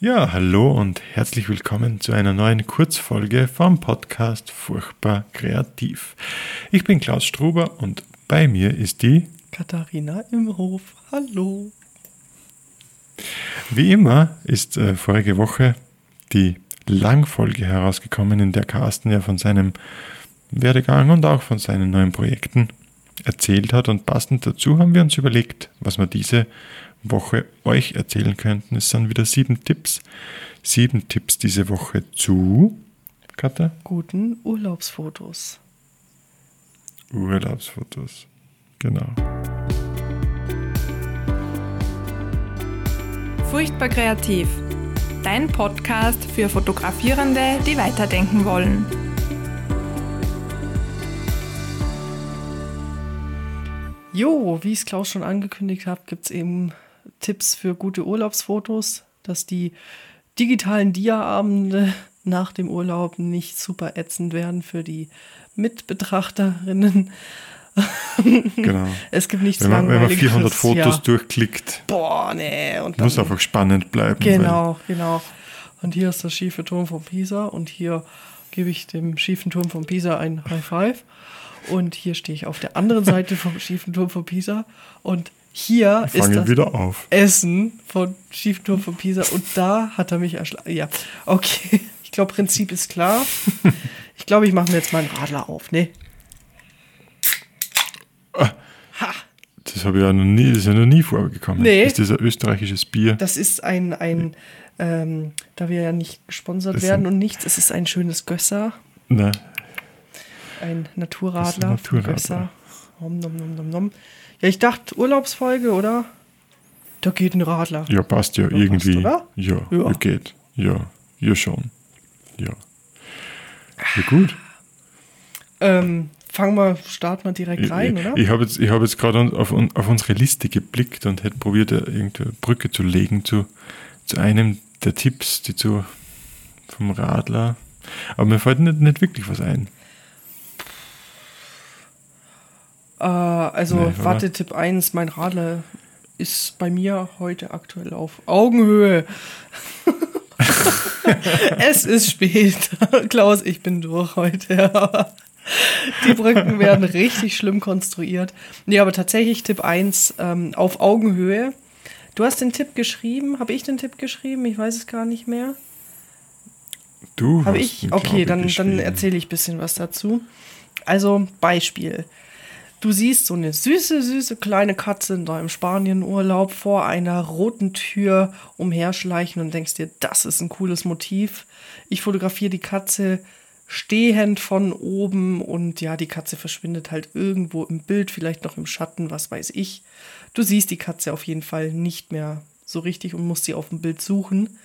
Ja, hallo und herzlich willkommen zu einer neuen Kurzfolge vom Podcast Furchtbar Kreativ. Ich bin Klaus Struber und bei mir ist die Katharina Imhof. Hallo. Wie immer ist äh, vorige Woche die Langfolge herausgekommen, in der Carsten ja von seinem Werdegang und auch von seinen neuen Projekten erzählt hat. Und passend dazu haben wir uns überlegt, was wir diese Woche euch erzählen könnten. Es sind wieder sieben Tipps. Sieben Tipps diese Woche zu Katha? Guten Urlaubsfotos. Urlaubsfotos. Genau. Furchtbar kreativ. Dein Podcast für Fotografierende, die weiterdenken wollen. Jo, wie ich es Klaus schon angekündigt habe, gibt es eben Tipps für gute Urlaubsfotos, dass die digitalen Dia-Abende nach dem Urlaub nicht super ätzend werden für die Mitbetrachterinnen. Genau. es gibt nichts wenn man, wenn man 400 Langweiligeres. Fotos ja. durchklickt, Boah, nee. Und muss einfach spannend bleiben. Genau, genau. Und hier ist der schiefe Turm von Pisa und hier gebe ich dem schiefen Turm von Pisa ein High Five. Und hier stehe ich auf der anderen Seite vom schiefen Turm von Pisa und hier ist das wieder auf. Essen von schiefen Turm von Pisa und da hat er mich erschlagen. Ja, okay. Ich glaube, Prinzip ist klar. Ich glaube, ich mache mir jetzt meinen Radler auf, ne? Das habe ich ja noch nie, das ist ja noch nie vorgekommen. Nee. Ist das ein österreichisches Bier? Das ist ein, ein ähm, da wir ja nicht gesponsert werden und nichts, es ist ein schönes Gösser. Nein. Ein Das ist Naturradler. ein Naturradler. Gösser. Nom, nom, nom, nom, nom. Ja, ich dachte Urlaubsfolge, oder? Da geht ein Radler. Ja, passt ja, Ja, irgendwie. passt? Ja, Ja. ja, geht. Ja, ja schon. Ja. Ja, gut. Ähm, fangen wir, starten wir direkt rein, ich, oder? ich habe jetzt, ich hab jetzt gerade auf, auf unsere Liste geblickt und hätte probiert, irgendeine Brücke zu legen zu, zu einem der Tipps, die zu vom Radler. Aber mir fällt nicht, nicht wirklich was ein. Äh, also, Nee, warte, Tipp 1, mein Radler ist bei mir heute aktuell auf Augenhöhe. es ist spät. Klaus, ich bin durch heute. Die Brücken werden richtig schlimm konstruiert. Nee, aber tatsächlich Tipp 1, ähm, auf Augenhöhe. Du hast den Tipp geschrieben. Habe ich den Tipp geschrieben? Ich weiß es gar nicht mehr. Du Habe ich? glaub Okay, dann, dann erzähle ich ein bisschen was dazu. Also, Beispiel. Du siehst so eine süße, süße kleine Katze in deinem Spanienurlaub vor einer roten Tür umherschleichen und denkst dir, das ist ein cooles Motiv. Ich fotografiere die Katze stehend von oben und ja, die Katze verschwindet halt irgendwo im Bild, vielleicht noch im Schatten, was weiß ich. Du siehst die Katze auf jeden Fall nicht mehr so richtig und musst sie auf dem Bild suchen.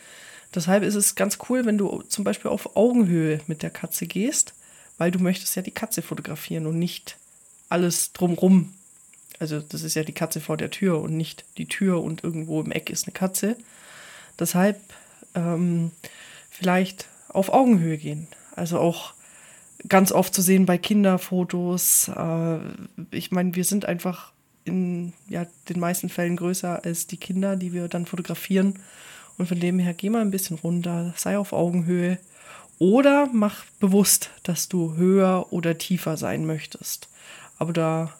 Deshalb ist es ganz cool, wenn du zum Beispiel auf Augenhöhe mit der Katze gehst, weil du möchtest ja die Katze fotografieren und nicht alles drumrum. Also das ist ja die Katze vor der Tür und nicht die Tür und irgendwo im Eck ist eine Katze. Deshalb ähm, vielleicht auf Augenhöhe gehen. Also auch ganz oft zu sehen bei Kinderfotos. Äh, ich meine, wir sind einfach in ja, den meisten Fällen größer als die Kinder, die wir dann fotografieren. Und von dem her geh mal ein bisschen runter, sei auf Augenhöhe oder mach bewusst, dass du höher oder tiefer sein möchtest. Aber da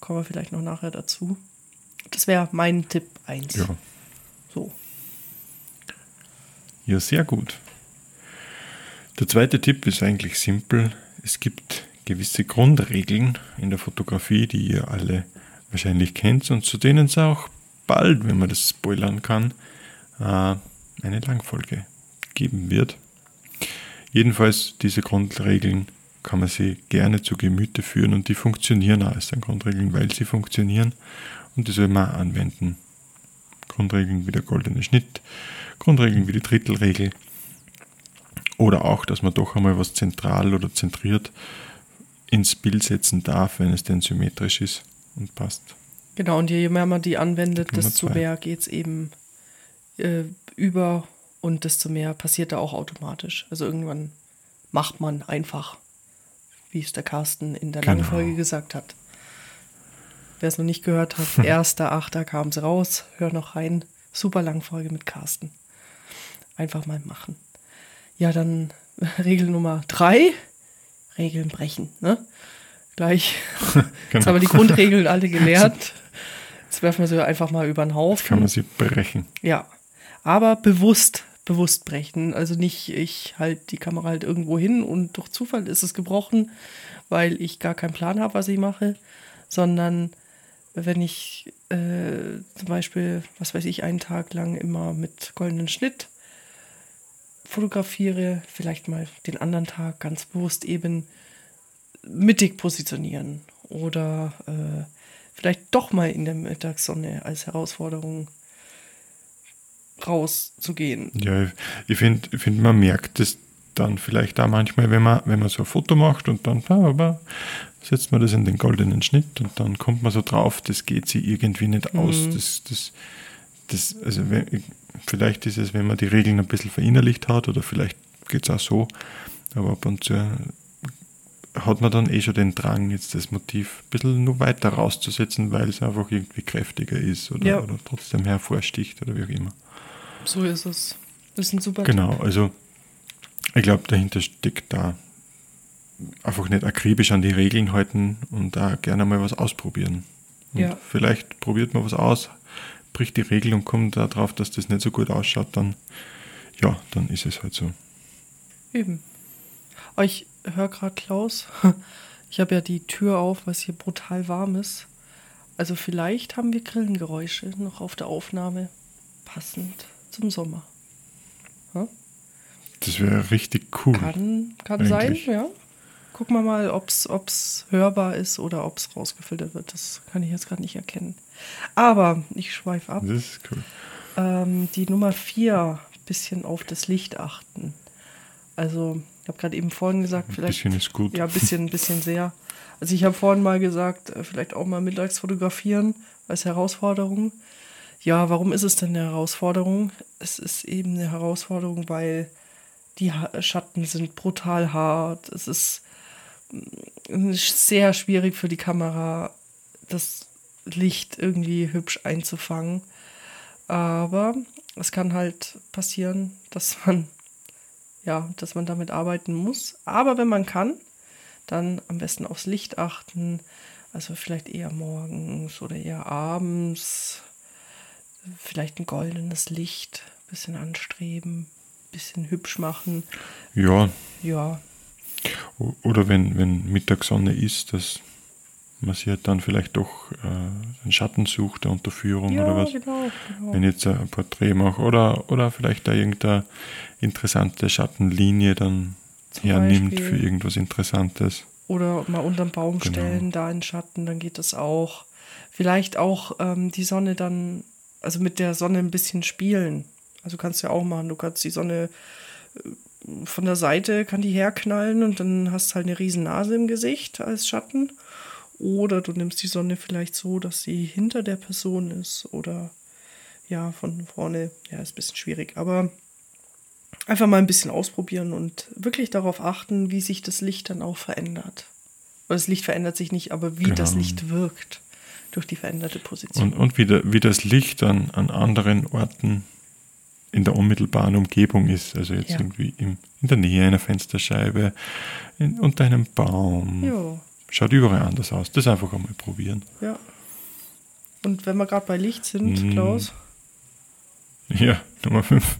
kommen wir vielleicht noch nachher dazu. Das wäre mein Tipp 1. Ja. So. Ja, sehr gut. Der zweite Tipp ist eigentlich simpel. Es gibt gewisse Grundregeln in der Fotografie, die ihr alle wahrscheinlich kennt und zu denen es auch bald, wenn man das spoilern kann, äh, eine Langfolge geben wird. Jedenfalls, diese Grundregeln kann man sie gerne zu Gemüte führen und die funktionieren auch als Grundregeln, weil sie funktionieren und die soll man auch anwenden. Grundregeln wie der goldene Schnitt, Grundregeln wie die Drittelregel oder auch, dass man doch einmal was zentral oder zentriert ins Bild setzen darf, wenn es denn symmetrisch ist und passt. Genau, und je mehr man die anwendet, Nummer desto zwei. mehr geht es eben äh, über und desto mehr passiert da auch automatisch. Also irgendwann macht man einfach, wie es der Carsten in der Genau. langen Folge gesagt hat. Wer es noch nicht gehört hat, erster Achter kam es raus, hör noch rein. Super Langfolge mit Carsten. Einfach mal machen. Ja, dann Regel Nummer drei. Regeln brechen. Ne? Gleich. Jetzt haben wir die Grundregeln alle gelernt. Jetzt werfen wir sie einfach mal über den Haufen. Kann man sie brechen. Ja, aber bewusst, bewusst brechen. Also nicht, ich halte die Kamera halt irgendwo hin und durch Zufall ist es gebrochen, weil ich gar keinen Plan habe, was ich mache, sondern wenn ich äh, zum Beispiel, was weiß ich, einen Tag lang immer mit goldenen Schnitt fotografiere, vielleicht mal den anderen Tag ganz bewusst eben mittig positionieren oder äh, vielleicht doch mal in der Mittagssonne als Herausforderung rauszugehen. Ja, ich finde, ich find, man merkt es dann vielleicht auch manchmal, wenn man, wenn man so ein Foto macht und dann aber setzt man das in den goldenen Schnitt und dann kommt man so drauf, das geht sie irgendwie nicht aus. Mhm. Das, das, das, also vielleicht ist es, wenn man die Regeln ein bisschen verinnerlicht hat oder vielleicht geht es auch so, aber ab und zu hat man dann eh schon den Drang, jetzt das Motiv ein bisschen nur weiter rauszusetzen, weil es einfach irgendwie kräftiger ist oder, ja. oder trotzdem hervorsticht oder wie auch immer. So ist es. Das ist ein super Genau, Tipp. also ich glaube, dahinter steckt da einfach nicht akribisch an die Regeln halten und da gerne mal was ausprobieren. Und ja. vielleicht probiert man was aus, bricht die Regel und kommt darauf, dass das nicht so gut ausschaut, dann ja, dann ist es halt so. Eben. Oh, ich höre gerade Klaus. Ich habe ja die Tür auf, weil es hier brutal warm ist. Also vielleicht haben wir Grillengeräusche noch auf der Aufnahme. Passend zum Sommer. Ja? Das wäre richtig cool. Kann, kann sein, ja. Gucken wir mal, ob es hörbar ist oder ob es rausgefiltert wird. Das kann ich jetzt gerade nicht erkennen. Aber ich schweife ab. Das ist cool. Ähm, die Nummer vier, bisschen auf das Licht achten. Also, ich habe gerade eben vorhin gesagt, vielleicht. Ein bisschen ist gut. Ja, ein bisschen, ein bisschen sehr. Also, ich habe vorhin mal gesagt, äh, vielleicht auch mal mittags fotografieren als Herausforderung. Ja, warum ist es denn eine Herausforderung? Es ist eben eine Herausforderung, weil die Schatten sind brutal hart. Es ist mm, sehr schwierig für die Kamera, das Licht irgendwie hübsch einzufangen. Aber es kann halt passieren, dass man ja, dass man damit arbeiten muss. Aber wenn man kann, dann am besten aufs Licht achten. Also vielleicht eher morgens oder eher abends vielleicht ein goldenes Licht, ein bisschen anstreben, ein bisschen hübsch machen. Ja. Ja. Oder wenn, wenn Mittagssonne ist, dass man sich halt dann vielleicht doch äh, einen Schatten sucht der Unterführung ja, oder was. Genau, genau. Wenn ich jetzt ein Porträt mache oder, oder vielleicht da irgendeine interessante Schattenlinie dann Zum hernimmt Beispiel. für irgendwas Interessantes. Oder mal unterm Baum genau. stellen, da in Schatten, dann geht das auch. Vielleicht auch ähm, die Sonne dann also mit der Sonne ein bisschen spielen. Also kannst du ja auch machen. Du kannst die Sonne äh, von der Seite kann die herknallen und dann hast du halt eine riesen Nase im Gesicht als Schatten. Oder du nimmst die Sonne vielleicht so, dass sie hinter der Person ist. Oder ja, von vorne. Ja, ist ein bisschen schwierig. Aber einfach mal ein bisschen ausprobieren und wirklich darauf achten, wie sich das Licht dann auch verändert. Das Licht verändert sich nicht, aber wie genau. das Licht wirkt durch die veränderte Position. Und, und wie, der, wie das Licht an, an anderen Orten in der unmittelbaren Umgebung ist. Also jetzt ja. irgendwie im, in der Nähe einer Fensterscheibe, in, unter einem Baum. Jo. Schaut überall anders aus. Das einfach einmal probieren. Ja. Und wenn wir gerade bei Licht sind, mm. Klaus? Ja, Nummer 5.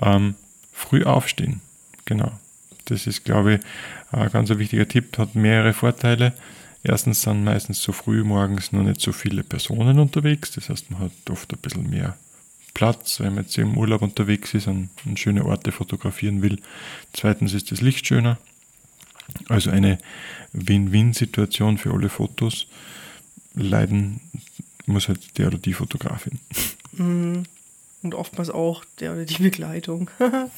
Ähm, früh aufstehen. Genau. Das ist, glaube ich, ein ganz wichtiger Tipp, hat mehrere Vorteile. Erstens sind meistens so früh morgens noch nicht so viele Personen unterwegs, das heißt, man hat oft ein bisschen mehr Platz, wenn man jetzt im Urlaub unterwegs ist und, und schöne Orte fotografieren will. Zweitens ist das Licht schöner. Also eine Win-Win-Situation für alle Fotos. Leiden muss halt der oder die Fotografin. Mhm. Und oftmals auch der oder die Begleitung.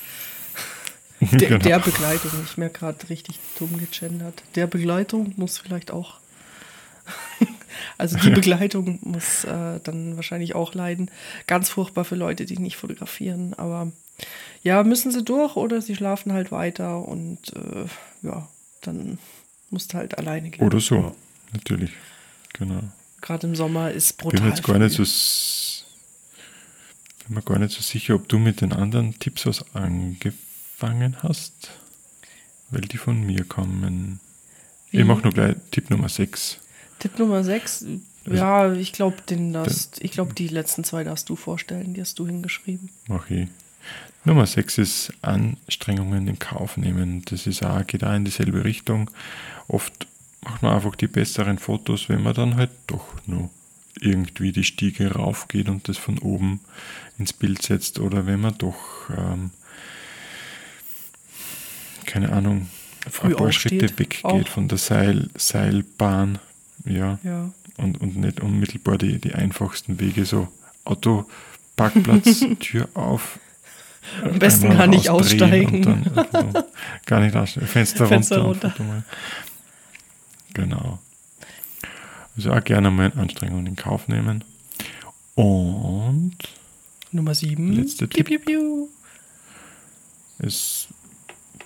Der, genau. der Begleitung, ich merke gerade richtig dumm gegendert. Der Begleitung muss vielleicht auch. also die Begleitung muss äh, dann wahrscheinlich auch leiden. Ganz furchtbar für Leute, die nicht fotografieren. Aber ja, müssen sie durch oder sie schlafen halt weiter und äh, ja, dann musst du halt alleine gehen. Oder so, natürlich. Genau. Gerade im Sommer ist brutal. Ich bin jetzt gar nicht so Bin mir gar nicht so sicher, ob du mit den anderen Tipps was angefangen hast, weil die von mir kommen. Wie? Ich mache nur gleich Tipp Nummer 6. Tipp Nummer 6. Ja, ich glaube, den darfst, ich glaube, die letzten zwei darfst du vorstellen, die hast du hingeschrieben. Mache ich. Nummer 6 ist Anstrengungen in Kauf nehmen. Das ist auch, geht auch in dieselbe Richtung. Oft macht man einfach die besseren Fotos, wenn man dann halt doch nur irgendwie die Stiege raufgeht und das von oben ins Bild setzt oder wenn man doch, ähm, keine Ahnung, Früh ein paar Schritte weggeht auch. von der Seil, Seilbahn, ja, Ja. und, und nicht unmittelbar die, die einfachsten Wege, so Auto, Parkplatz, Tür auf. Am besten gar nicht rausdrehen aussteigen. Dann, also, gar nicht aussteigen, Fenster, Fenster runter. runter. Genau. Also auch gerne mal Anstrengungen in Kauf nehmen. Und Nummer 7. Letzter piu, Tipp. piu, piu. ist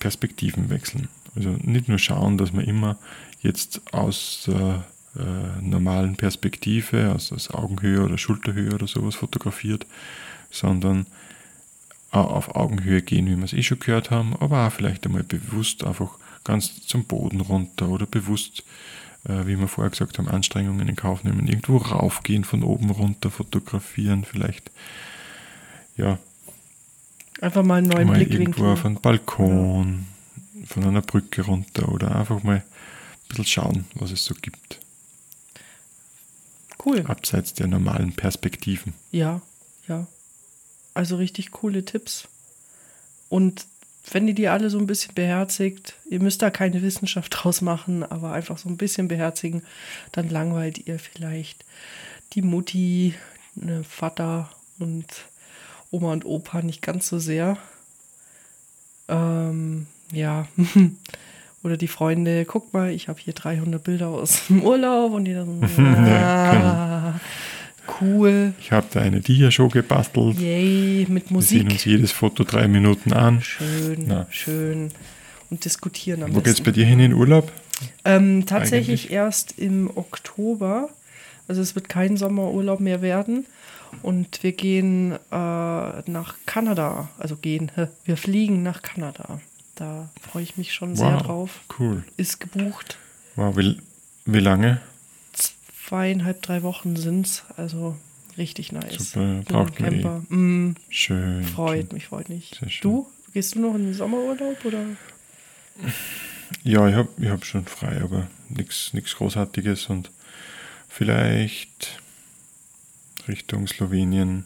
Perspektiven wechseln. Also nicht nur schauen, dass man immer jetzt aus der äh, normalen Perspektive, aus, aus Augenhöhe oder Schulterhöhe oder sowas fotografiert, sondern auch auf Augenhöhe gehen, wie wir es eh schon gehört haben, aber auch vielleicht einmal bewusst einfach ganz zum Boden runter oder bewusst, äh, wie wir vorher gesagt haben, Anstrengungen in Kauf nehmen, irgendwo raufgehen, von oben runter fotografieren, vielleicht ja, Einfach mal einen neuen mal Blickwinkel. irgendwo auf einen Balkon, von einer Brücke runter oder einfach mal ein bisschen schauen, was es so gibt, Cool. abseits der normalen Perspektiven. Ja, ja. Also richtig coole Tipps. Und wenn ihr die alle so ein bisschen beherzigt, ihr müsst da keine Wissenschaft draus machen, aber einfach so ein bisschen beherzigen, dann langweilt ihr vielleicht die Mutti, ne Vater und Oma und Opa nicht ganz so sehr. Ähm, ja. Oder die Freunde, guck mal, ich habe hier 300 Bilder aus dem Urlaub und die dann so, Ja, ah, cool. Ich habe da eine Dia-Show gebastelt. Yay, mit Wir sehen uns Musik. jedes Foto drei Minuten an. Schön, Na. schön. Und diskutieren am Wo geht's besten. bei dir hin in Urlaub? Ähm, tatsächlich eigentlich? erst im Oktober. Also es wird kein Sommerurlaub mehr werden. Und wir gehen äh, nach Kanada. Also gehen, wir fliegen nach Kanada. Da freue ich mich schon sehr Wow, drauf. Cool. Ist gebucht. Wow, wie, wie lange? Zweieinhalb, drei Wochen sind's. Also richtig nice. Super, braucht man eh. Camper. Mm, Schön. freut mich, freut mich. Sehr schön. Du? Gehst du noch in den Sommerurlaub oder? Ja, ich habe ich hab schon frei, aber nichts Großartiges und vielleicht Richtung Slowenien.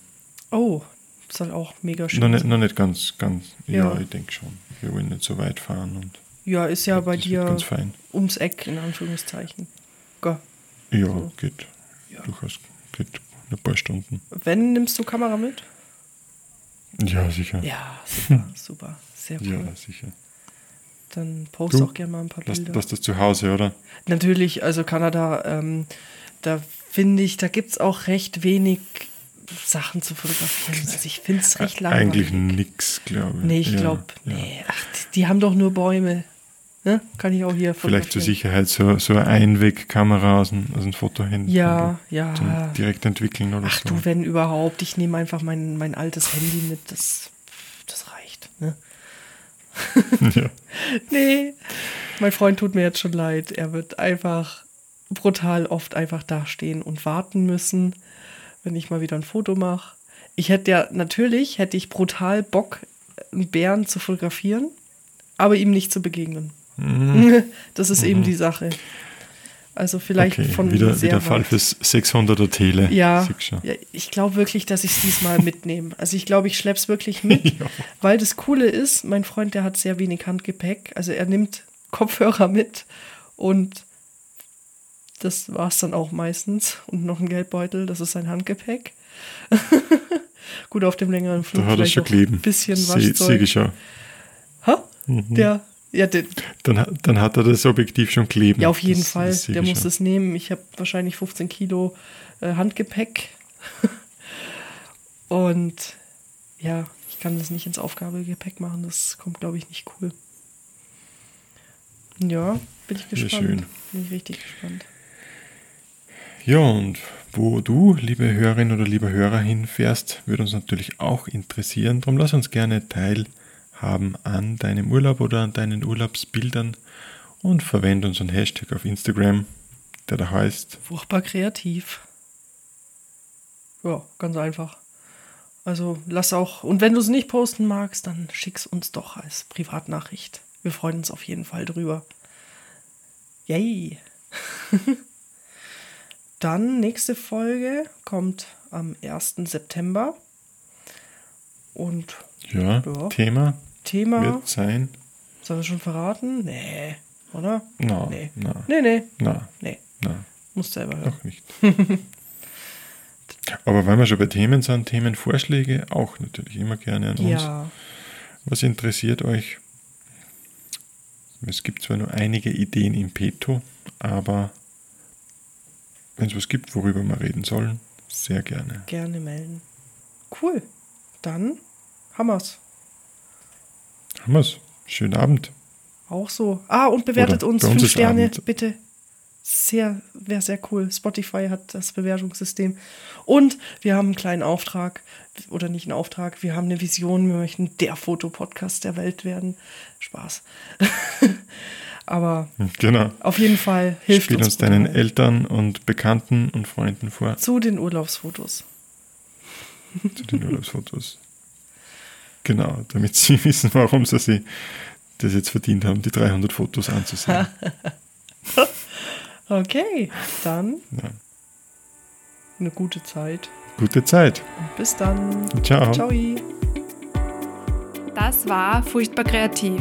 Oh, soll auch mega schön Noch nicht, sein. noch nicht ganz, ganz, ja, Ja. ich denke schon. Wir wollen nicht so weit fahren und Ja, ist ja bei dir ganz fein. ums Eck, in Anführungszeichen. Go. Ja, So. geht. Ja. Durchaus geht ein paar Stunden. Wenn nimmst du Kamera mit? Ja, sicher. Ja, super, super. Sehr Ja, cool. sicher. Dann post Du? auch gerne mal ein paar Lass, Bilder. lass das zu Hause, oder? Natürlich, also Kanada, ähm, da finde ich, da gibt es auch recht wenig Sachen zu fotografieren. Also ich finde es recht langweilig. Eigentlich nix, glaube ich. Nee, ich Ja, glaube, ja. nee, ach, die, die haben doch nur Bäume. Ne? Kann ich auch hier Vielleicht zur fotografieren. Sicherheit so, so eine Einwegkamera aus dem, aus dem Fotohandy. Ja, ja. Direkt entwickeln oder Ach so. du, wenn überhaupt, ich nehme einfach mein, mein altes Handy mit, das, das reicht. Ne? ja. Nee, mein Freund tut mir jetzt schon leid. Er wird einfach brutal oft einfach dastehen und warten müssen, wenn ich mal wieder ein Foto mache. Ich hätte ja, natürlich hätte ich brutal Bock, einen Bären zu fotografieren, aber ihm nicht zu begegnen. Das ist eben die Sache. Also vielleicht Mhm. Okay, von wieder, sehr wieder Fall fürs 600er Tele. Ja, ja ich glaube wirklich, dass ich es diesmal mitnehme. Also ich glaube, ich schleppe es wirklich mit, Ja. weil das Coole ist, mein Freund, der hat sehr wenig Handgepäck. Also er nimmt Kopfhörer mit und das war es dann auch meistens. Und noch ein Geldbeutel, das ist sein Handgepäck. Gut, auf dem längeren Flug Da hat er vielleicht kleben. ein bisschen Waschzeug. Sehe ich schon. Ha? Mhm. Der, ja, der, Dann, hat- dann hat er das Objektiv schon kleben. ja, auf jeden Das- Fall. das der muss es nehmen. Ich habe wahrscheinlich 15 Kilo äh, Handgepäck. Und ja, ich kann das nicht ins Aufgabegepäck machen. Das kommt, glaube ich, nicht cool. Ja, bin ich gespannt. schön. Bin ich richtig gespannt. Ja, und wo du, liebe Hörerin oder lieber Hörer, hinfährst, würde uns natürlich auch interessieren. Darum lass uns gerne teilhaben an deinem Urlaub oder an deinen Urlaubsbildern und verwende unseren Hashtag auf Instagram, der da heißt Furchtbar kreativ. Ja, ganz einfach. Also lass auch, und wenn du es nicht posten magst, dann schick's uns doch als Privatnachricht. Wir freuen uns auf jeden Fall drüber. Yay! dann nächste Folge kommt am 1. September. Und ja, Ja. Thema Thema, wird sein. sollen wir schon verraten? Nee, oder? Na, Nee. na, Nee, nee, na, nee. na, Musst selber hören. noch nicht. Aber wenn wir schon bei Themen sind, Themenvorschläge auch natürlich immer gerne an uns. Ja, Was interessiert euch? Es gibt zwar nur einige Ideen im Petto, aber wenn es was gibt, worüber wir reden sollen, sehr gerne. gerne melden. Cool. Dann haben wir's. Haben wir's. Schönen Abend. Auch so. Ah, und bewertet Oder uns uns fünf Sterne, Abend. bitte. Sehr, wäre sehr cool. Spotify hat das Bewertungssystem. Und wir haben einen kleinen Auftrag, oder nicht einen Auftrag, wir haben eine Vision, wir möchten der Fotopodcast der Welt werden. Spaß. Aber Genau. auf jeden Fall hilft Spiel uns uns deinen brutal. Eltern und Bekannten und Freunden vor zu den Urlaubsfotos. zu den Urlaubsfotos. Genau, damit sie wissen, warum sie sich das jetzt verdient haben, die 300 Fotos anzusehen. Okay, dann Ja. eine gute Zeit. Gute Zeit. Und bis dann. Ciao. Ciao. Das war Furchtbar Kreativ,